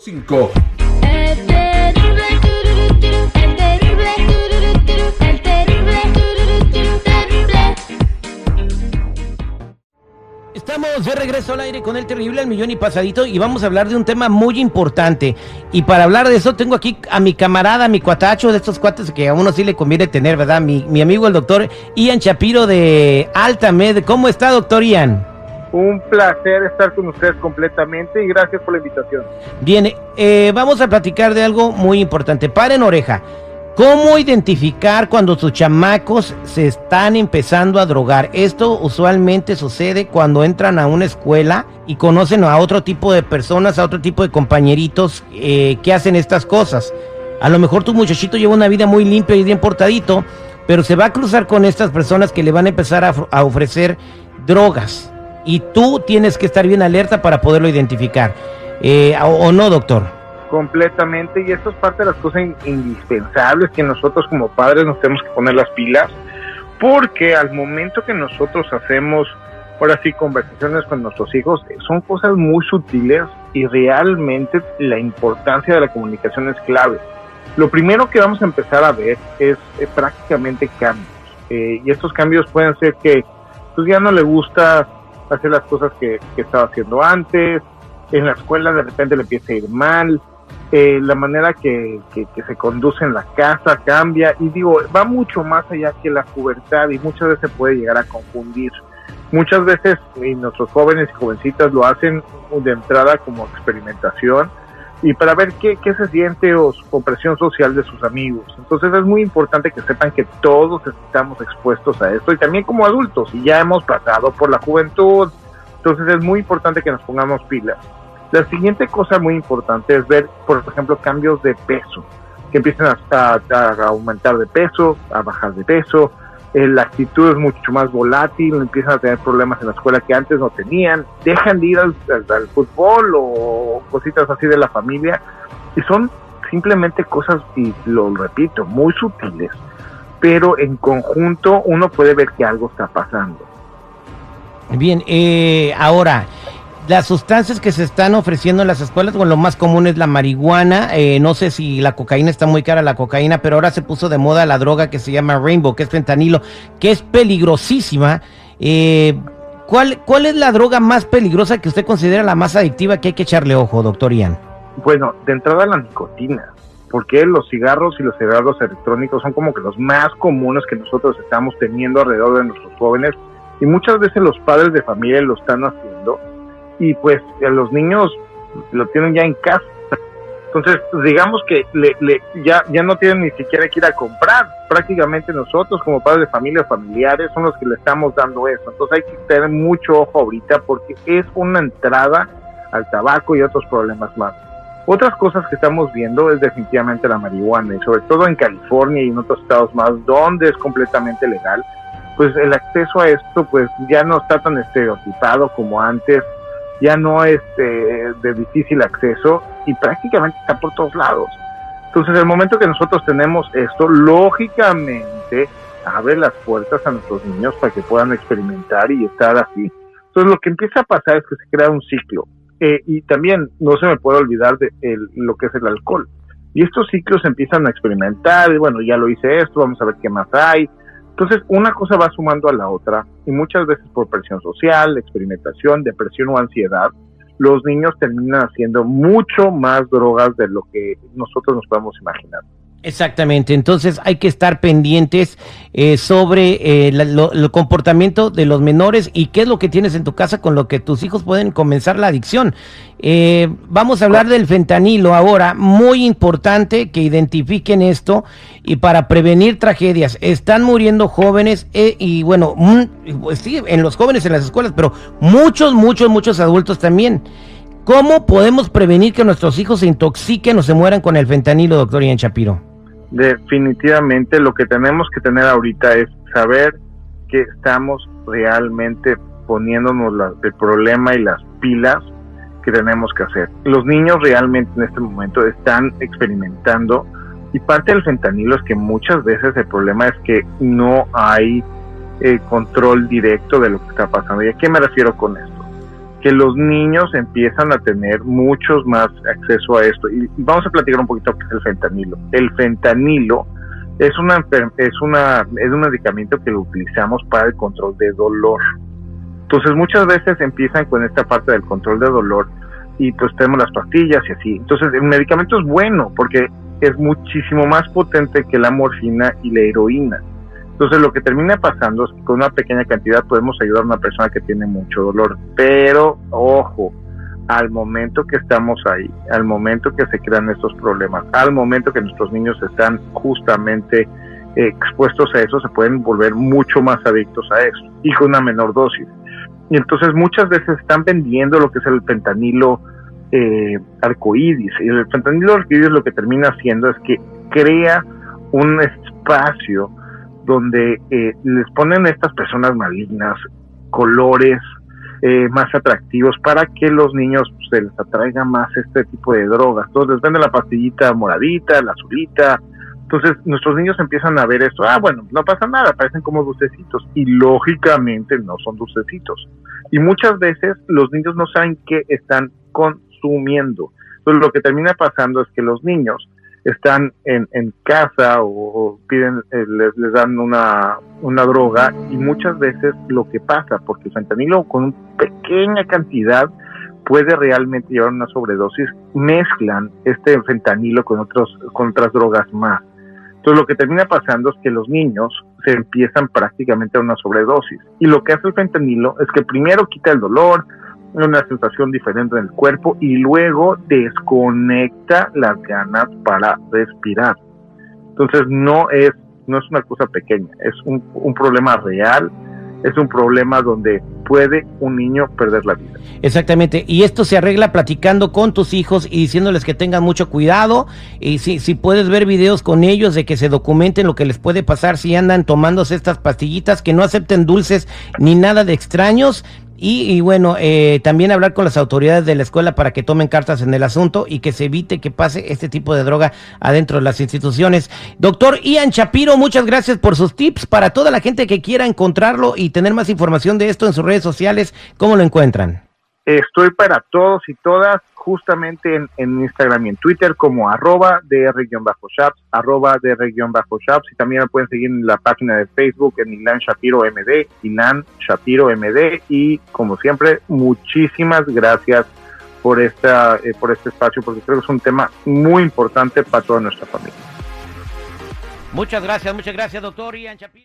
5. Estamos de regreso al aire con el terrible al millón y pasadito y vamos a hablar de un tema muy importante. Y para hablar de eso tengo aquí a mi camarada, a mi cuatacho de estos cuates que a uno sí le conviene tener, ¿verdad? Mi, mi amigo el doctor Ian Chapiro de Altamed. ¿Cómo está, doctor Ian? Un placer estar con ustedes completamente y gracias por la invitación. Bien, eh, vamos a platicar de algo muy importante. Paren oreja. ¿Cómo identificar cuando sus chamacos se están empezando a drogar? Esto usualmente sucede cuando entran a una escuela y conocen a otro tipo de personas, a otro tipo de compañeritos eh, que hacen estas cosas. A lo mejor tu muchachito lleva una vida muy limpia y bien portadito, pero se va a cruzar con estas personas que le van a empezar a ofrecer drogas y tú tienes que estar bien alerta para poderlo identificar. Eh, o, o, no, doctor? Completamente, y esto es parte de las cosas in indispensables que nosotros como padres nos tenemos que poner las pilas, porque al momento que nosotros hacemos, ahora sí, conversaciones con nuestros hijos, son cosas muy sutiles y realmente la importancia de la comunicación es clave. Lo primero que vamos a empezar a ver es eh, prácticamente cambios, eh, y estos cambios pueden ser que pues ya no le gusta hacer las cosas que, que, estaba haciendo antes, en la escuela de repente le empieza a ir mal, eh, la manera que, que, que, se conduce en la casa cambia. Y digo, va mucho más allá que la pubertad y muchas veces puede llegar a confundir. Muchas veces y nuestros jóvenes y jovencitas lo hacen de entrada como experimentación y para ver qué, qué se siente o, o presión social de sus amigos. Entonces es muy importante que sepan que todos estamos expuestos a esto y también como adultos y ya hemos pasado por la juventud. Entonces es muy importante que nos pongamos pilas. La siguiente cosa muy importante es ver, por ejemplo, cambios de peso, que empiecen a, aumentar de peso, a bajar de peso, la actitud es mucho más volátil, empiezan a tener problemas en la escuela que antes no tenían, dejan de ir al, al, al, fútbol o cositas así de la familia, y son simplemente cosas, y lo repito, muy sutiles, pero en conjunto uno puede ver que algo está pasando. Bien, eh, ahora, las sustancias que se están ofreciendo en las escuelas, bueno, lo más común es la marihuana, eh, no sé si la cocaína está muy cara, la cocaína, pero ahora se puso de moda la droga que se llama Rainbow, que es fentanilo, que es peligrosísima. Eh, ¿cuál, ¿Cuál es la droga más peligrosa que usted considera la más adictiva que hay que echarle ojo, doctor Ian? Bueno, de entrada la nicotina, porque los cigarros y los cigarros electrónicos son como que los más comunes que nosotros estamos teniendo alrededor de nuestros jóvenes y muchas veces los padres de familia lo están haciendo y pues los niños lo tienen ya en casa. Entonces, digamos que le, le, ya, ya no tienen ni siquiera que ir a comprar. Prácticamente nosotros como padres de familia, familiares, son los que le estamos dando eso. Entonces hay que tener mucho ojo ahorita porque es una entrada al tabaco y otros problemas más. Otras cosas que estamos viendo es definitivamente la marihuana y sobre todo en California y en otros estados más donde es completamente legal, pues el acceso a esto pues ya no está tan estereotipado como antes ya no es de, de, difícil acceso y prácticamente está por todos lados. Entonces, el momento que nosotros tenemos esto, lógicamente abre las puertas a nuestros niños para que puedan experimentar y estar así. Entonces, lo que empieza a pasar es que se crea un ciclo. Eh, y también no se me puede olvidar de el, lo que es el alcohol. Y estos ciclos empiezan a experimentar, y bueno, ya lo hice esto, vamos a ver qué más hay, entonces, una cosa va sumando a la otra y muchas veces por presión social, experimentación, depresión o ansiedad, los niños terminan haciendo mucho más drogas de lo que nosotros nos podemos imaginar. Exactamente, entonces hay que estar pendientes eh, sobre eh, la, lo, el comportamiento de los menores y qué es lo que tienes en tu casa con lo que tus hijos pueden comenzar la adicción. Eh, vamos a hablar del fentanilo ahora, muy importante que identifiquen esto y para prevenir tragedias. Están muriendo jóvenes y bueno, pues sí, en los jóvenes en las escuelas, pero muchos, muchos, muchos adultos también. ¿Cómo podemos prevenir que nuestros hijos se intoxiquen o se mueran con el fentanilo, doctor Ian Shapiro? Definitivamente lo que tenemos que tener ahorita es saber que estamos realmente poniéndonos la, el problema y las pilas que tenemos que hacer. Los niños realmente en este momento están experimentando y parte del fentanilo es que muchas veces el problema es que no hay eh, control directo de lo que está pasando. ¿Y a qué me refiero con esto? Que los niños empiezan a tener muchos más acceso a esto. Y vamos a platicar un poquito qué es el fentanilo. El fentanilo es una es una es un medicamento que lo utilizamos para el control de dolor. Entonces muchas veces empiezan con esta parte del control de dolor y pues tenemos las pastillas y así. Entonces el medicamento es bueno porque es muchísimo más potente que la morfina y la heroína. Entonces lo que termina pasando es que con una pequeña cantidad podemos ayudar a una persona que tiene mucho dolor. Pero, ojo, al momento que estamos ahí, al momento que se crean estos problemas, al momento que nuestros niños están justamente expuestos a eso, se pueden volver mucho más adictos a eso y con una menor dosis. Y entonces muchas veces están vendiendo lo que es el pentanilo eh, arcoíris. Y el pentanilo arcoíris lo que termina haciendo es que crea un espacio donde eh, les ponen a estas personas malignas colores eh, más atractivos para que los niños pues, se les atraiga más este tipo de drogas. Entonces les venden la pastillita moradita, la azulita. Entonces nuestros niños empiezan a ver esto, ah, bueno, no pasa nada, parecen como dulcecitos y lógicamente no son dulcecitos. Y muchas veces los niños no saben qué están consumiendo. Entonces lo que termina pasando es que los niños están en, en casa o, piden, eh, les, les, dan una, una droga y muchas veces lo que pasa, porque el fentanilo con una pequeña cantidad puede realmente llevar una sobredosis, mezclan este fentanilo con, otros, con otras drogas más. Entonces lo que termina pasando es que los niños se empiezan prácticamente a una sobredosis. Y lo que hace el fentanilo es que primero quita el dolor, una sensación diferente en el cuerpo y luego desconecta las ganas para respirar. Entonces no es, no es una cosa pequeña, es un, un problema real, es un problema donde puede un niño perder la vida. Exactamente, y esto se arregla platicando con tus hijos y diciéndoles que tengan mucho cuidado y si, si puedes ver videos con ellos de que se documenten lo que les puede pasar si andan tomándose estas pastillitas, que no acepten dulces ni nada de extraños y, bueno, eh, también hablar con las autoridades de la escuela para que tomen cartas en el asunto y que se evite que pase este tipo de droga adentro de las instituciones. Doctor Ian Shapiro, muchas gracias por sus tips. Para toda la gente que quiera encontrarlo y tener más información de esto en sus redes sociales, ¿cómo lo encuentran? Estoy para todos y todas justamente en, en Instagram y en Twitter como arroba dr-shaps, arroba dr-shaps y también me pueden seguir en la página de Facebook en Ilan Shapiro MD, Ilan Shapiro MD y como siempre muchísimas gracias por esta eh, por este espacio porque creo que es un tema muy importante para toda nuestra familia. Muchas gracias, muchas gracias doctor Ian Shapiro.